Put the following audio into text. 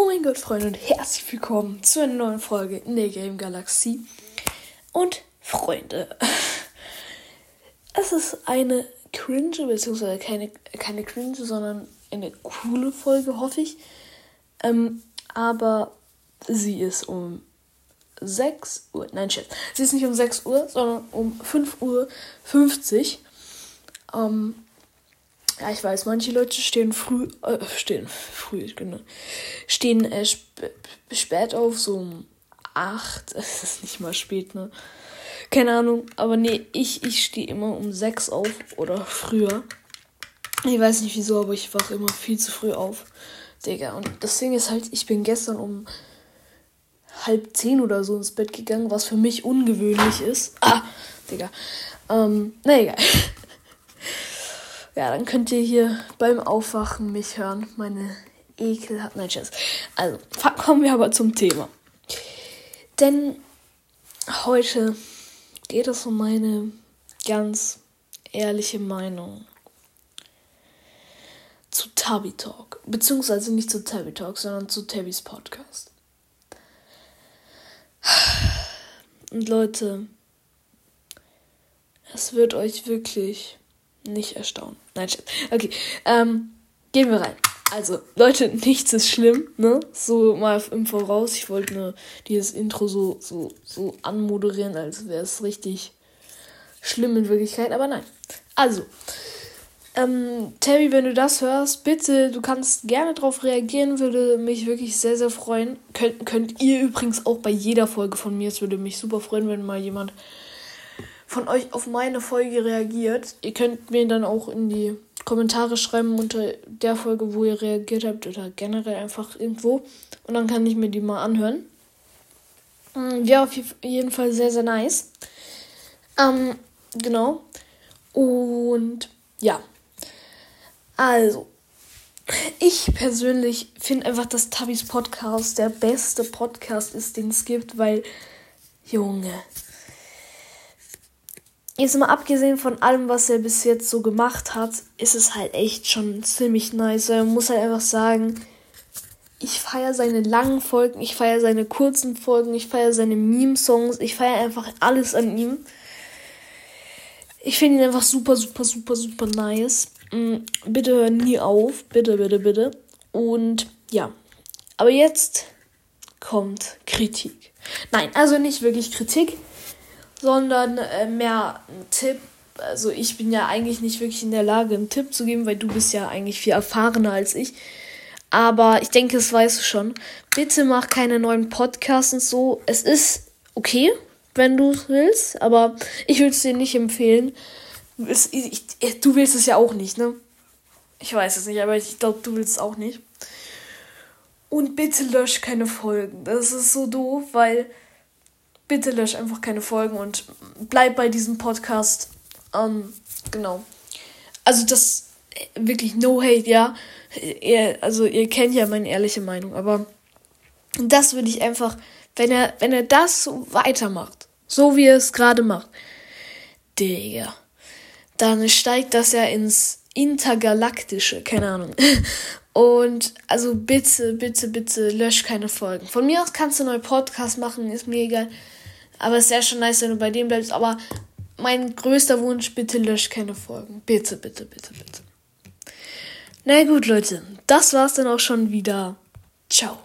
Oh mein Gott, Freunde, und herzlich willkommen zu einer neuen Folge in der Game Galaxie. Und Freunde, es ist eine cringe, beziehungsweise keine, keine cringe, sondern eine coole Folge, hoffe ich. Ähm, aber sie ist um 6 Uhr, nein, Chef, sie ist nicht um 6 Uhr, sondern um 5 Uhr 50. Ähm, ja, ich weiß, manche Leute stehen früh, äh, stehen früh, genau, stehen äh, sp spät auf, so um 8. Es ist nicht mal spät, ne? Keine Ahnung, aber nee, ich, ich stehe immer um 6 auf oder früher. Ich weiß nicht wieso, aber ich wache immer viel zu früh auf. Digga, und das Ding ist halt, ich bin gestern um halb zehn oder so ins Bett gegangen, was für mich ungewöhnlich ist. Ah, Digga. Ähm, na egal. Ja, dann könnt ihr hier beim Aufwachen mich hören. Meine Ekel hat. Nein, Scherz. Also, kommen wir aber zum Thema. Denn heute geht es um meine ganz ehrliche Meinung zu Tabby Talk. Beziehungsweise nicht zu Tabby Talk, sondern zu Tabbys Podcast. Und Leute, es wird euch wirklich nicht erstaunen. Nein, Scherz. Okay, ähm, gehen wir rein. Also, Leute, nichts ist schlimm, ne? So mal im Voraus. Ich wollte nur dieses Intro so, so, so anmoderieren, als wäre es richtig schlimm in Wirklichkeit, aber nein. Also, ähm, Terry, wenn du das hörst, bitte, du kannst gerne darauf reagieren, würde mich wirklich sehr, sehr freuen. Könnt, könnt ihr übrigens auch bei jeder Folge von mir, es würde mich super freuen, wenn mal jemand von euch auf meine Folge reagiert. Ihr könnt mir dann auch in die Kommentare schreiben unter der Folge, wo ihr reagiert habt oder generell einfach irgendwo. Und dann kann ich mir die mal anhören. Wäre auf jeden Fall sehr, sehr nice. Ähm, genau. Und ja. Also. Ich persönlich finde einfach, dass Tabis Podcast der beste Podcast ist, den es gibt, weil, Junge, Jetzt mal abgesehen von allem, was er bis jetzt so gemacht hat, ist es halt echt schon ziemlich nice. Er muss halt einfach sagen, ich feiere seine langen Folgen, ich feiere seine kurzen Folgen, ich feiere seine Meme-Songs, ich feiere einfach alles an ihm. Ich finde ihn einfach super, super, super, super nice. Mm, bitte hör nie auf. Bitte, bitte, bitte. Und ja. Aber jetzt kommt Kritik. Nein, also nicht wirklich Kritik sondern äh, mehr ein Tipp. Also ich bin ja eigentlich nicht wirklich in der Lage, einen Tipp zu geben, weil du bist ja eigentlich viel erfahrener als ich. Aber ich denke, das weißt du schon. Bitte mach keine neuen Podcasts und so. Es ist okay, wenn du es willst, aber ich würde es dir nicht empfehlen. Es, ich, ich, du willst es ja auch nicht, ne? Ich weiß es nicht, aber ich glaube, du willst es auch nicht. Und bitte lösch keine Folgen. Das ist so doof, weil bitte lösch einfach keine Folgen und bleib bei diesem Podcast. Ähm, genau. Also das wirklich no hate, ja. Ihr, also ihr kennt ja meine ehrliche Meinung, aber das würde ich einfach, wenn er, wenn er das so weitermacht, so wie er es gerade macht, Digga, dann steigt das ja ins Intergalaktische, keine Ahnung. Und also bitte, bitte, bitte lösch keine Folgen. Von mir aus kannst du neue Podcasts machen, ist mir egal. Aber es wäre schon nice, wenn du bei dem bleibst. Aber mein größter Wunsch, bitte lösch keine Folgen. Bitte, bitte, bitte, bitte. Na gut, Leute. Das war's dann auch schon wieder. Ciao.